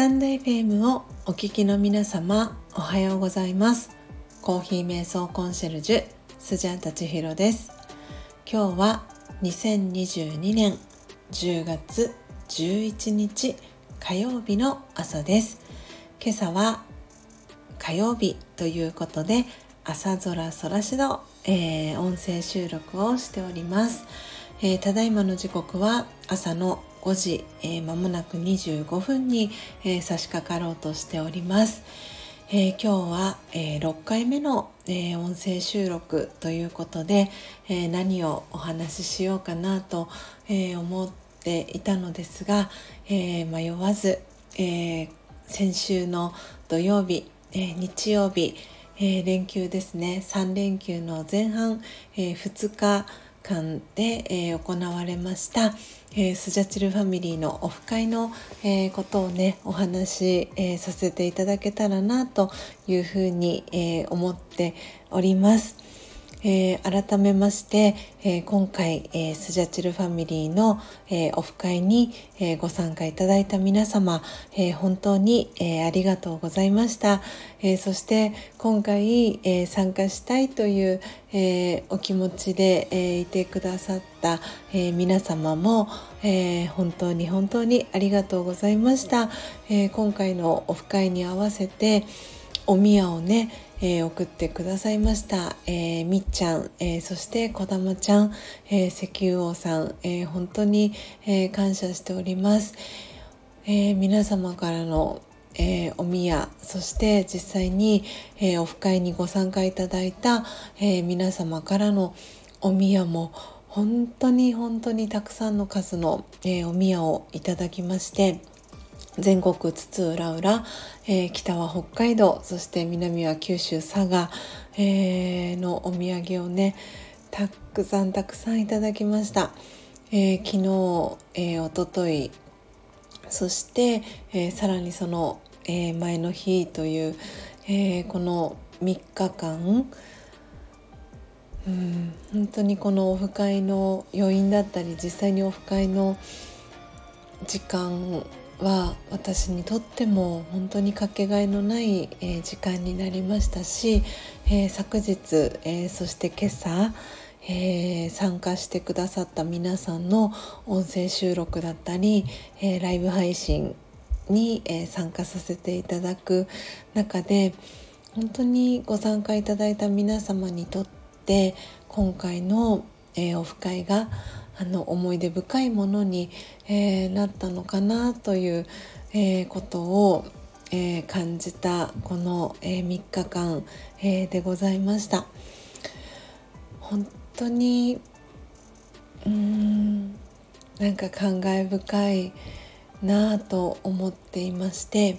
タンド FM をお聞きの皆様おはようございます。コーヒー瞑想コンシェルジュスジャータチヒロです。今日は2022年10月11日火曜日の朝です。今朝は火曜日ということで朝空空しど、えー、音声収録をしております、えー、ただいまの時刻は朝の5時、えー、間もなく25分に、えー、差し掛かろうとしております。えー、今日は、えー、6回目の、えー、音声収録ということで、え何をお話ししようかなと、え思っていたのですが、え迷わず、え先週の土曜日、え日曜日、え連休ですね3連休の前半、え2日間で、え行われました、えー、スジャチルファミリーのオフ会の、えー、ことをねお話し、えー、させていただけたらなというふうに、え思っております。えー、改めまして、えー、今回、えー、スジャチルファミリーの、えオフ会に、えご参加いただいた皆様、え本当に、えありがとうございました、えそして今回、え参加したいという、えお気持ちで、えいてくださった、え皆様も、え本当に本当にありがとうございました、え今回のオフ会に合わせてお宮をねえー、送ってくださいました、えー、みっちゃん、えー、そしてこだまちゃん、え石油王さん、え本当に、え感謝しております、え皆様からのえー、お宮そして実際に、えー、オフ会にご参加いただいた、えー、皆様からのお宮も本当に本当にたくさんの数の、えお宮をいただきまして全国津々浦々、えー、北は北海道そして南は九州佐賀、えー、のお土産をねたくさんたくさんいただきました、えー、昨日、えー、おとといそして、えー、さらにその、えー、前の日という、えー、この3日間うん本当にこのオフ会の余韻だったり実際にオフ会の時間は私にとっても本当にかけがえのない、えー、時間になりましたし、えー、昨日、えー、そして今朝、え参加してくださった皆さんの音声収録だったり、えライブ配信に、え参加させていただく中で本当にご参加いただいた皆様にとって今回の、えオフ会があの思い出深いものに、えー、なったのかなという、えー、ことを、えー、感じたこの、え3日間、えでございました。本当にうーんなんか感慨深いなぁと思っていまして、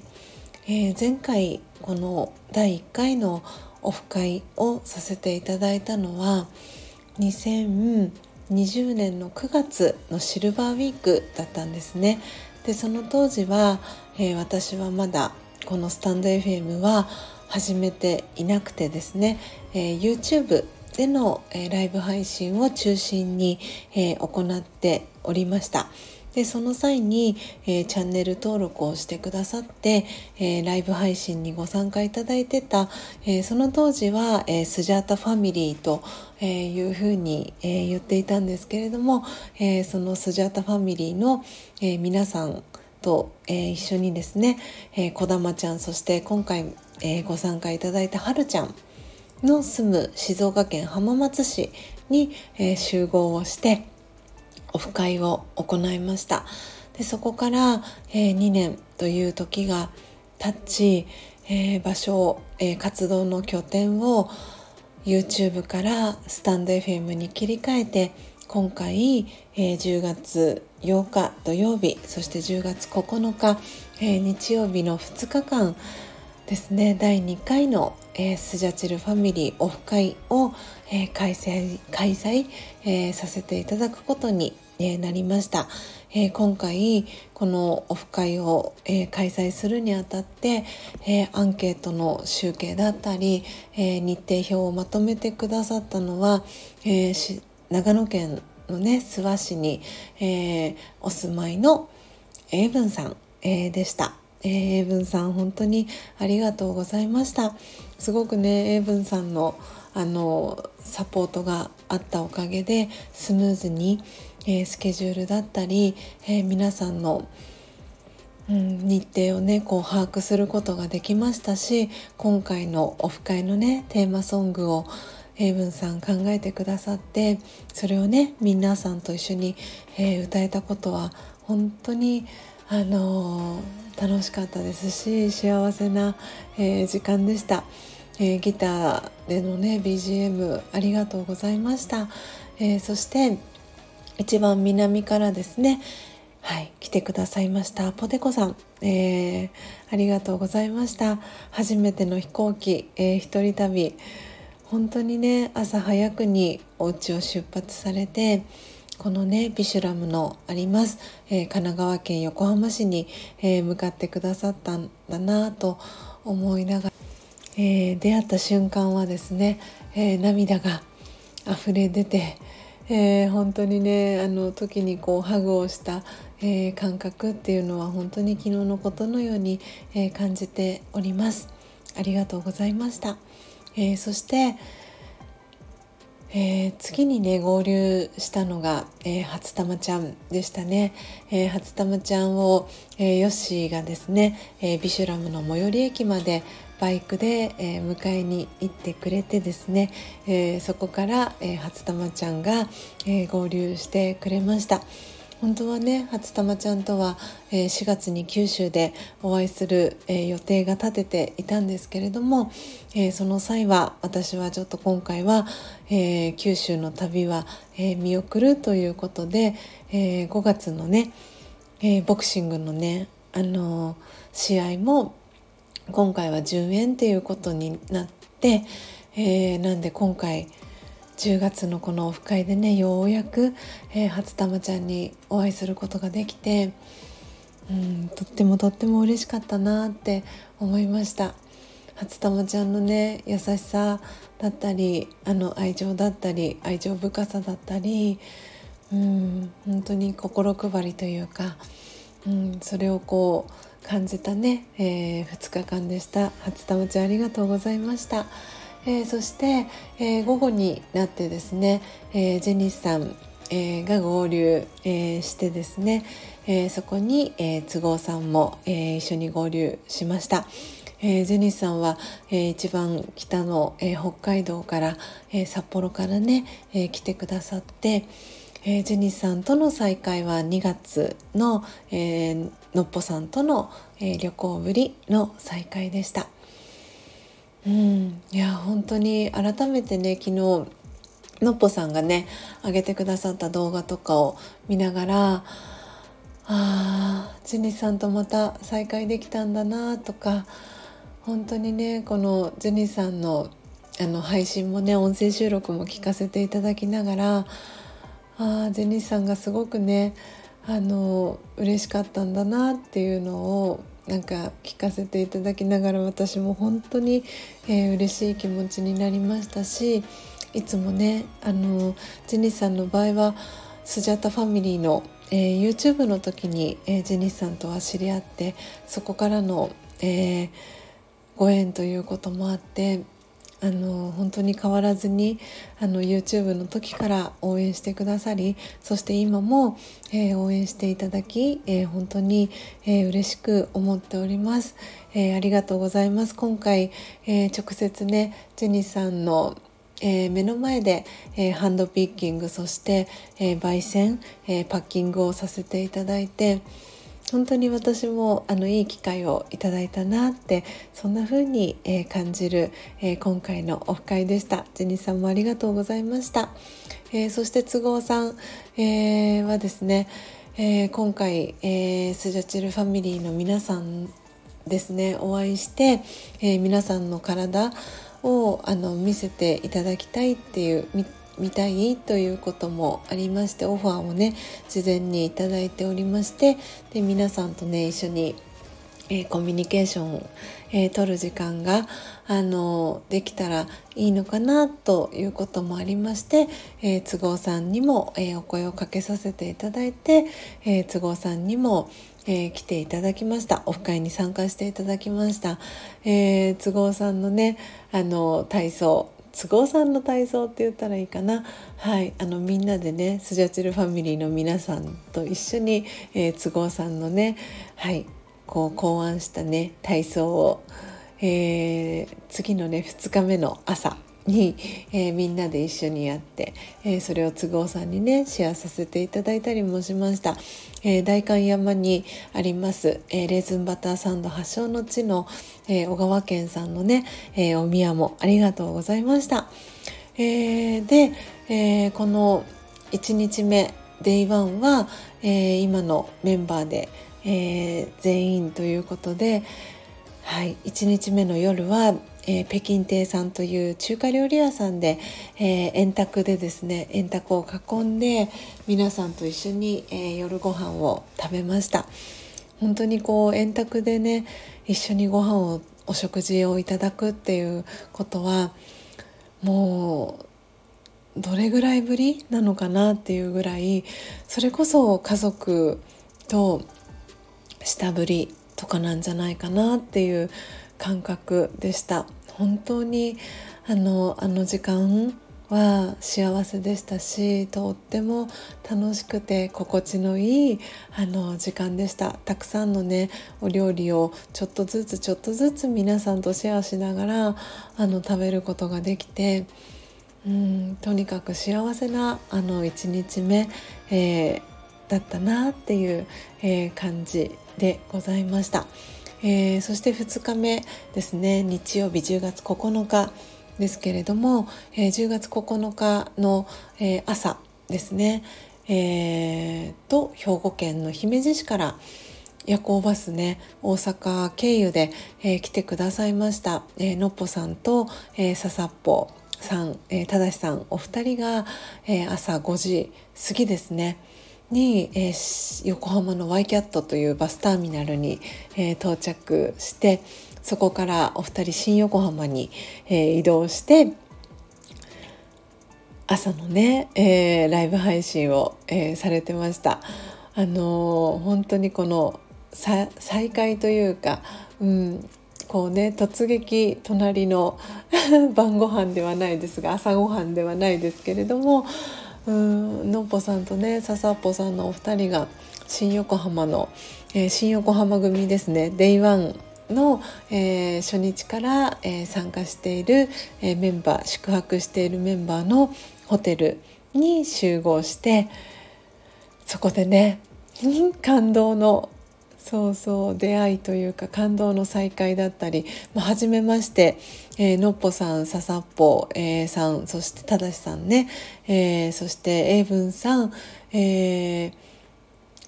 え前回この第1回のオフ会をさせていただいたのは2000 20年の9月のシルバーウィークだったんですね。でその当時は、えー、私はまだこのスタンド FM は始めていなくてですね、えー、YouTube での、えー、ライブ配信を中心に、え行っておりました。でその際に、えー、チャンネル登録をしてくださって、えー、ライブ配信にご参加いただいてた、えー、その当時は、えスジャータファミリーと、えいうふうに、え言っていたんですけれども、えそのスジャータファミリーの、え皆さんと、え一緒にですね、えー、こだまちゃんそして今回、えご参加いただいたはるちゃんの住む静岡県浜松市に、え集合をしてオフ会を行いました。でそこから、えー、2年という時が経ち、えー、場所、えー、活動の拠点を YouTube からスタンド FM に切り替えて今回、えー、10月8日土曜日そして10月9日、えー、日曜日の2日間ですね第2回の、えー、スジャチルファミリーオフ会を、えー、開催開催、えー、させていただくことに、えなりました、え今回このオフ会を、え開催するにあたって、えアンケートの集計だったり、え日程表をまとめてくださったのは、え長野県のね諏訪市に、えお住まいの英文さん、えでした。え、英文さん本当にありがとうございました。すごくね英文さんのあのサポートがあったおかげでスムーズに、えー、スケジュールだったり、えー、皆さんの、うん、日程をねこう把握することができましたし今回のオフ会のねテーマソングを英文さん考えてくださってそれをね皆さんと一緒に、えー、歌えたことは本当にあのー、楽しかったですし幸せな、えー、時間でした。えー、ギターでのね BGM ありがとうございました、え、そして一番南からですねはい来てくださいましたポテコさん、えー、ありがとうございました。初めての飛行機、えー、一人旅。本当にね朝早くにお家を出発されてこのねビシュラムのあります、えー、神奈川県横浜市に、えー、向かってくださったんだなと思いながらえー、出会った瞬間はですね、え、涙が溢れ出て、え、本当にねあの時にこうハグをした、え感覚っていうのは本当に昨日のことのように、え感じております。ありがとうございました、えそして、えー、次にね合流したのが、えー、初玉ちゃんでしたね、えー、初玉ちゃんを、え、ヨッシーがですね、えビシュラムの最寄り駅までバイクで、え、迎えに行ってくれてですね、え、そこから、えー、初玉ちゃんが、え合流してくれました。本当はね初玉ちゃんとは、え4月に九州でお会いする、え予定が立てていたんですけれども、えその際は私はちょっと今回は、え九州の旅は、え見送るということで、え5月のね、えボクシングのねあの試合も今回は10円っていうことになって、え、なんで今回10月のこのオフ会でねようやく、えー、初玉ちゃんにお会いすることができてうんとってもとっても嬉しかったなって思いました。初玉ちゃんのね優しさだったりあの愛情だったり愛情深さだったりうん本当に心配りというか、うん、それをこう感じたね、えー、2日間でした。初玉ちゃんありがとうございました、えー、そして、えー、午後になってですね、えジェニスさん、えが合流、えしてですね、えそこに、え都合さんも、え一緒に合流しました。え、ジェニスさんは、え、一番北の、え、北海道から、え札幌からね、え来てくださって、えジェニスさんとの再会は2月の、えのっぽさんとの、え、旅行ぶりの再会でした。うん、いや本当に改めてね昨日のっぽさんがね上げてくださった動画とかを見ながらあジェニスさんとまた再会できたんだなとか本当にねこのジェニスさんのあの配信もね音声収録も聞かせていただきながらあジェニスさんがすごくねあの嬉しかったんだなっていうのをなんか聞かせていただきながら私も本当に、えー、嬉しい気持ちになりましたしいつもねあのジェニスさんの場合はスジャタファミリーの、えー、YouTube の時に、えー、ジェニスさんとは知り合ってそこからの、えー、ご縁ということもあってあの本当に変わらずにあの YouTube の時から応援してくださりそして今も、えー、応援していただき、えー、本当に、えー、嬉しく思っております、えー、ありがとうございます。今回、えー、直接ねジェニーさんのえー、目の前で、えー、ハンドピッキングそして、えー、焙煎、えパッキングをさせていただいて本当に私もあのいい機会をいただいたなってそんな風に、えー、感じる、えー、今回のオフ会でした。ジェニーさんもありがとうございました、えー、そして都合さん、えはですね、え今回、えスジャチルファミリーの皆さんですねお会いして、え皆さんの体をあの見せていただきたいっていうみたいということもありましてオファーをね事前にいいておりましてで皆さんとね一緒に、えー、コミュニケーションを、えー、取る時間があのできたらいいのかなということもありまして、えー、都合さんにも、えお声をかけさせていただいて、え都合さんにも、え来ていただきました。オフ会に参加していただきました、え都合さんのねあの体操都合さんの体操って言ったらいいかな。はい。あのみんなでねスジャチルファミリーの皆さんと一緒に、えー、都合さんのねはい。こう考案したね体操を、えー、次のね2日目の朝に、えー、みんなで一緒にやって、えー、それを都合さんにねシェアさせていただいたりもしました、えー、代官山にあります、えレーズンバターサンド発祥の地の、え小川県さんのね、えお宮もありがとうございました、えで、えこの1日目 Day1 は、え今のメンバーで、え全員ということで、はい、1日目の夜はえー、北京亭さんという中華料理屋さんで、えー、円卓でですね円卓を囲んで皆さんと一緒に、えー、夜ご飯を食べました。本当にこう円卓でね一緒にご飯をお食事をいただくっていうことはもうどれぐらいぶりなのかなっていうぐらいそれこそ家族と下振りとかなんじゃないかなっていう感覚でした本当にあのあの時間は幸せでしたしとっても楽しくて心地のいいあの時間でしたたくさんのねお料理をちょっとずつちょっとずつ皆さんとシェアしながらあの食べることができてうんとにかく幸せなあの1日目、えー、だったなっていう、えー、感じでございました。えー、そして2日目ですね。日曜日10月9日ですけれども、えー、10月9日の、えー、朝ですね、えー、と兵庫県の姫路市から夜行バスね大阪経由で、えー、来てくださいました、えー、のっぽさんと、えー、ささっぽさん、えー、ただしさんお二人が、えー、朝5時過ぎですね。に、えー、横浜のワイキャットというバスターミナルに、えー、到着してそこからお二人新横浜に、えー、移動して朝のね、え、ライブ配信を、え、されてました。あのー、本当にこの再会というか、うん、こうね突撃隣の 晩ご飯ではないですが朝ごはんではないですけれどもうんのっぽさんとねささっぽさんのお二人が新横浜の、えー、新横浜組ですね。 day one の、えー、初日から、えー、参加している、え、メンバー宿泊しているメンバーのホテルに集合してそこでね 感動のそうそう出会いというか感動の再会だったり、まあ、初めまして、えー、のっぽさんささっぽ、えー、さんそしてただしさんね、えー、そして英文さん、えー、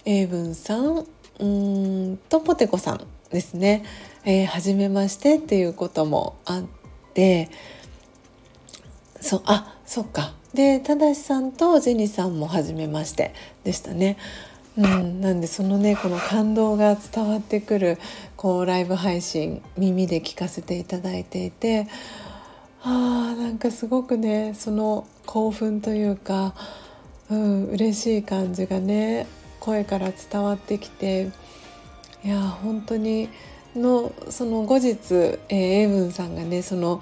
英文さんうんとポテコさんですね、えー、初めましてっていうこともあってそうあそっか。でただしさんとジェニーさんも初めましてでしたね。うん、なんでそのねこの感動が伝わってくるこうライブ配信耳で聞かせていただいていてあーなんかすごくねその興奮というか、うん、嬉しい感じがね声から伝わってきていや本当にのその後日、えー、エイブンさんがねその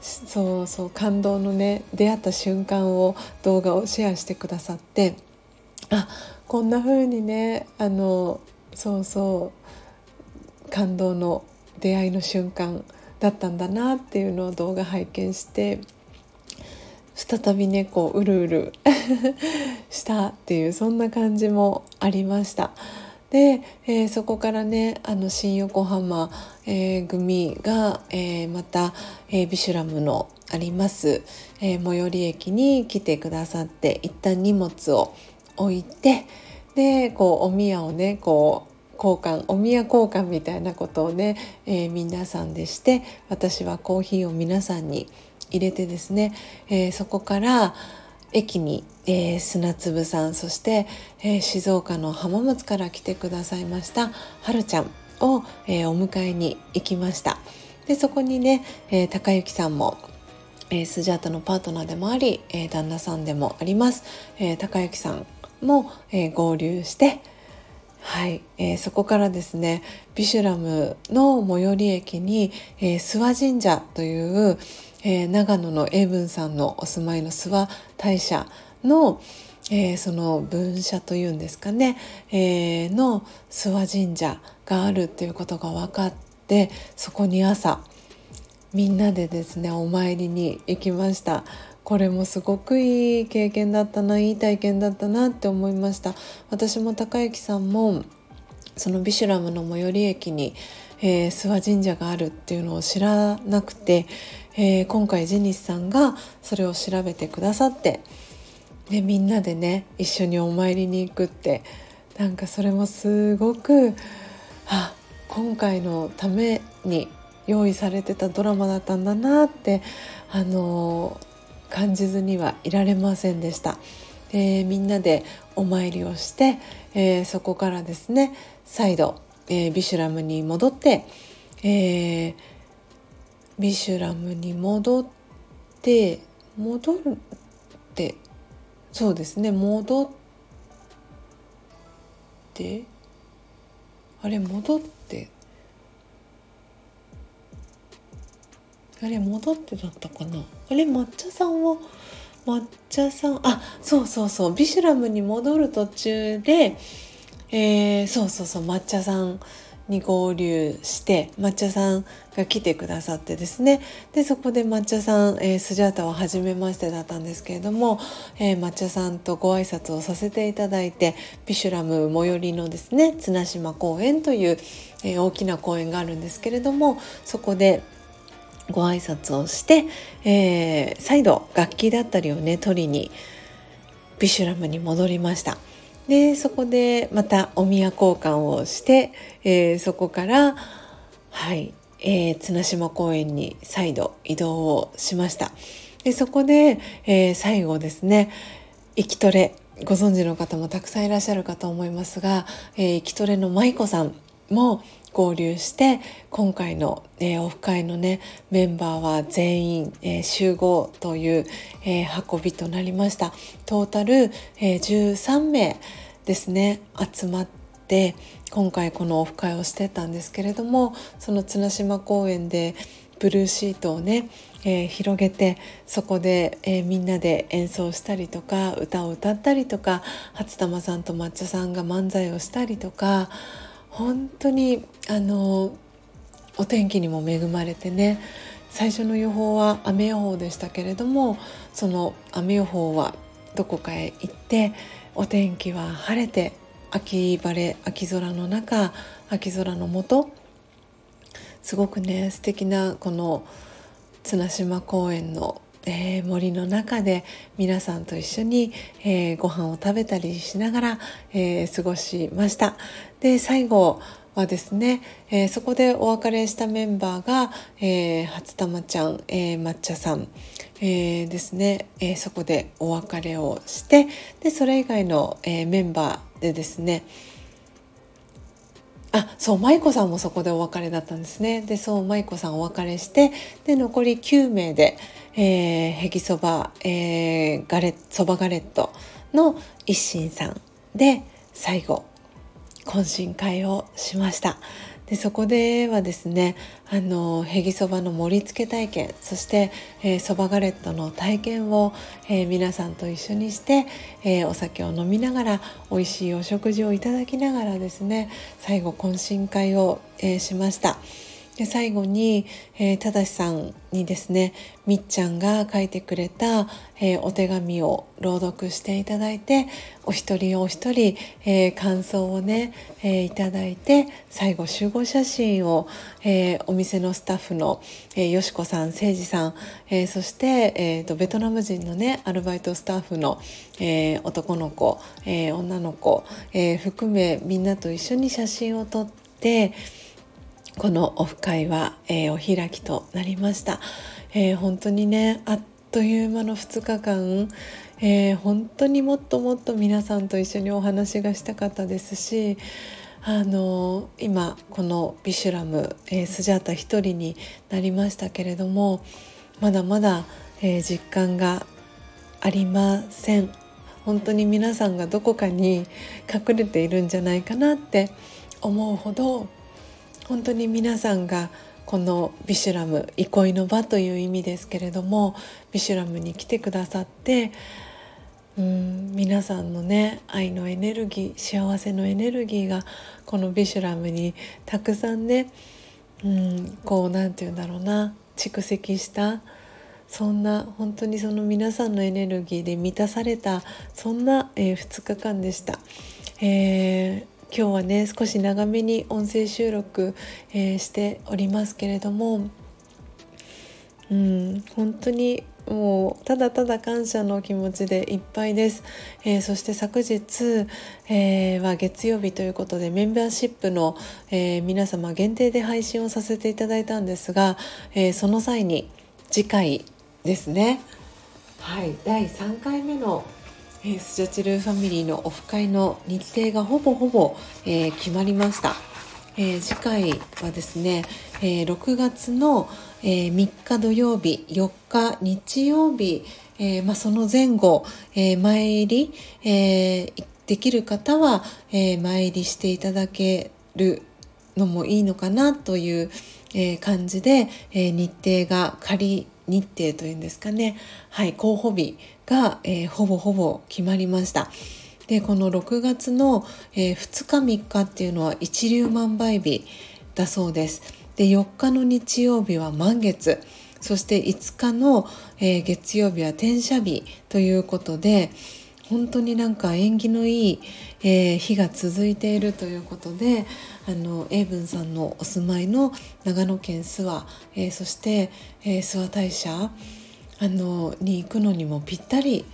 そうそう感動のね出会った瞬間を動画をシェアしてくださってあこんな風にねあのそうそう感動の出会いの瞬間だったんだなっていうのを動画拝見して再びねこううるうる したっていうそんな感じもありました。で、えー、そこからねあの新横浜、えー、組が、えー、また、えー、ビシュラムのあります、え最寄り駅に来てくださって一旦荷物を置いてでこうお宮をねこう交換お宮交換みたいなことをね、えー、皆さんでして私はコーヒーを皆さんに入れてですね、えー、そこから駅に、えー、砂粒さんそして、えー、静岡の浜松から来てくださいましたはるちゃん、を、えー、お迎えに行きました。でそこにね、えー、高幸さんもえー、スジャータのパートナーでもあり、えー、旦那さんでもあります、えー、高幸さんも、え合流してはい、えー、そこからですねビシュラムの最寄り駅に、えー、諏訪神社という、えー、長野の英文さんのお住まいの諏訪大社の、えー、その分社というんですかね、えー、の諏訪神社があるっていうことが分かってそこに朝みんなでですねお参りに行きました。これもすごくいい経験だったないい体験だったなって思いました。私も高之さんもそのビシュラムの最寄り駅に、えー、諏訪神社があるっていうのを知らなくて、えー、今回ジェニスさんがそれを調べてくださってでみんなでね一緒にお参りに行くってなんかそれもすごくあ今回のために用意されてたドラマだったんだなってあの感じずにはいられませんでした。でみんなでお参りをして、えー、そこからですね再度、えー、ビシュラムに戻って、えー、ビシュラムに戻って戻るってそうですね戻ってあれ戻ってあれ戻ってだったかな？あれ抹茶さんは抹茶さんあそうそうそうビシュラムに戻る途中で、えー、そうそうそう抹茶さんに合流して抹茶さんが来てくださってですね。でそこで抹茶さん、えー、スジャータは初めましてだったんですけれども、えー、抹茶さんとご挨拶をさせていただいてビシュラム最寄りのですね綱島公園という、えー、大きな公園があるんですけれどもそこでご挨拶をして、えー、再度楽器だったりをね取りにビシュラムに戻りました。でそこでまたお宮交換をして、えー、そこからはい、えー、綱島公園に再度移動をしました。でそこで、えー、最後ですね生きトレご存知の方もたくさんいらっしゃるかと思いますが、えー、生きトレの舞子さんも合流して今回の、えー、オフ会のねメンバーは全員、えー、集合という、えー、運びとなりました。トータル、えー、13名ですね集まって今回このオフ会をしてたんですけれどもその綱島公園でブルーシートをね、えー、広げてそこで、えー、みんなで演奏したりとか歌を歌ったりとか初玉さんと抹茶さんが漫才をしたりとか本当にあのお天気にも恵まれてね最初の予報は雨予報でしたけれどもその雨予報はどこかへ行ってお天気は晴れて秋晴れ秋空の中秋空のもとすごくね素敵なこの綱島公園のえー、森の中で皆さんと一緒に、えー、ご飯を食べたりしながら、えー、過ごしました。で最後はですね、えー、そこでお別れしたメンバーが、えー、初玉ちゃん、えー、抹茶さん、えー、ですね、えー、そこでお別れをしてでそれ以外の、えー、メンバーでですねあそう舞子さんもそこでお別れだったんですね。でそう舞子さんお別れしてで残り9名で、えー、ヘギそば、えー、ガレそばガレットの一心さんで最後懇親会をしました。でそこではですねあのへぎそばの盛り付け体験そしてそば、えー、ガレットの体験を、えー、皆さんと一緒にして、えー、お酒を飲みながら美味しいお食事をいただきながらですね最後懇親会を、えしました。で最後に、えー、正さんにですねみっちゃんが書いてくれた、えー、お手紙を朗読していただいてお一人お一人、えー、感想をね、えー、いただいて最後集合写真を、えー、お店のスタッフの、えー、よしこさん誠司さん、えー、そして、えーと、ベトナム人のねアルバイトスタッフの、えー、男の子、えー、女の子、えー、含めみんなと一緒に写真を撮ってこのオフ会は、えー、お開きとなりました、えー、本当にねあっという間の2日間、えー、本当にもっともっと皆さんと一緒にお話がしたかったですしあの今このビシュラム、え、スジャータ一人になりましたけれどもまだまだ、え、実感がありません。本当に皆さんがどこかに隠れているんじゃないかなって思うほど本当に皆さんがこのビシュラム憩いの場という意味ですけれどもビシュラムに来てくださってうん皆さんのね愛のエネルギー幸せのエネルギーがこのビシュラムにたくさんねうんこう何て言うんだろうな蓄積したそんな本当にその皆さんのエネルギーで満たされたそんな、えー、2日間でした。えー今日はね少し長めに音声収録、えー、しておりますけれどもうん本当にもうただただ感謝の気持ちでいっぱいです、えー、そして昨日、えー、は月曜日ということでメンバーシップの、えー、皆様限定で配信をさせていただいたんですが、えその際に次回ですね。はい第3回目のえー、スジャチルファミリーのオフ会の日程がほぼほぼ、えー、決まりました、えー、次回はですね、え6月の、え3日土曜日4日日曜日、えまあ、その前後、え前入り、えできる方は、え前入りしていただけるのもいいのかなという、え感じで、え日程が仮日程というんですかね、はい、候補日が、えー、ほぼほぼ決まりました。でこの6月の、えー、2日3日っていうのは一粒万倍日だそうです。で4日の日曜日は満月そして5日の、えー、月曜日は転写日ということで本当になんか縁起のいい、えー、日が続いているということであの英文さんのお住まいの長野県諏訪、えー、そして、えー、諏訪大社あのに行くのにもぴったり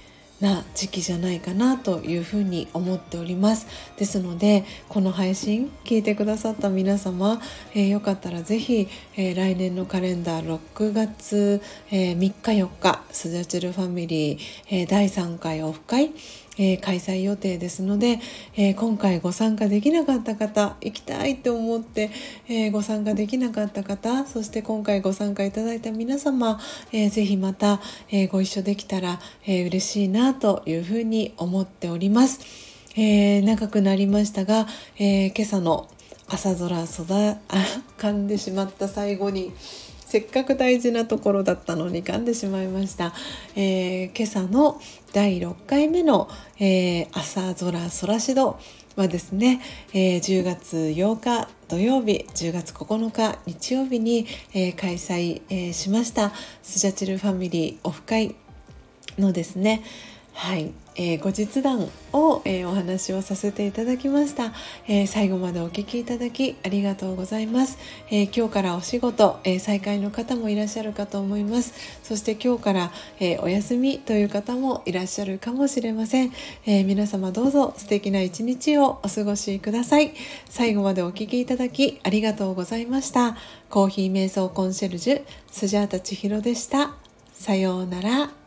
な時期じゃないかなというふうに思っております。ですのでこの配信聞いてくださった皆様、えー、よかったらぜひ、えー、来年のカレンダー6月、えー、3日4日スジャチルファミリー、えー、第3回オフ会えー、開催予定ですので、えー、今回ご参加できなかった方行きたいと思って、えー、ご参加できなかった方そして今回ご参加いただいた皆様、えー、ぜひまた、えご一緒できたら、え嬉しいなというふうに思っております。え長くなりましたが、え今朝の朝空空あ 噛んでしまった最後にせっかく大事なところだったのに噛んでしまいました、えー、今朝の第6回目の、えー、朝空空しどはですね、えー、10月8日土曜日10月9日日曜日に、えー、開催、えー、しました。スジャチルファミリーオフ会のですねはい、えー、後日談を、えー、お話をさせていただきました、えー、最後までお聞きいただきありがとうございます、え今日からお仕事、え再開の方もいらっしゃるかと思います。そして今日から、えお休みという方もいらっしゃるかもしれません、え皆様どうぞ素敵な一日をお過ごしください。最後までお聞きいただきありがとうございました。コーヒー瞑想コンシェルジュスジャータ千尋でした。さようなら。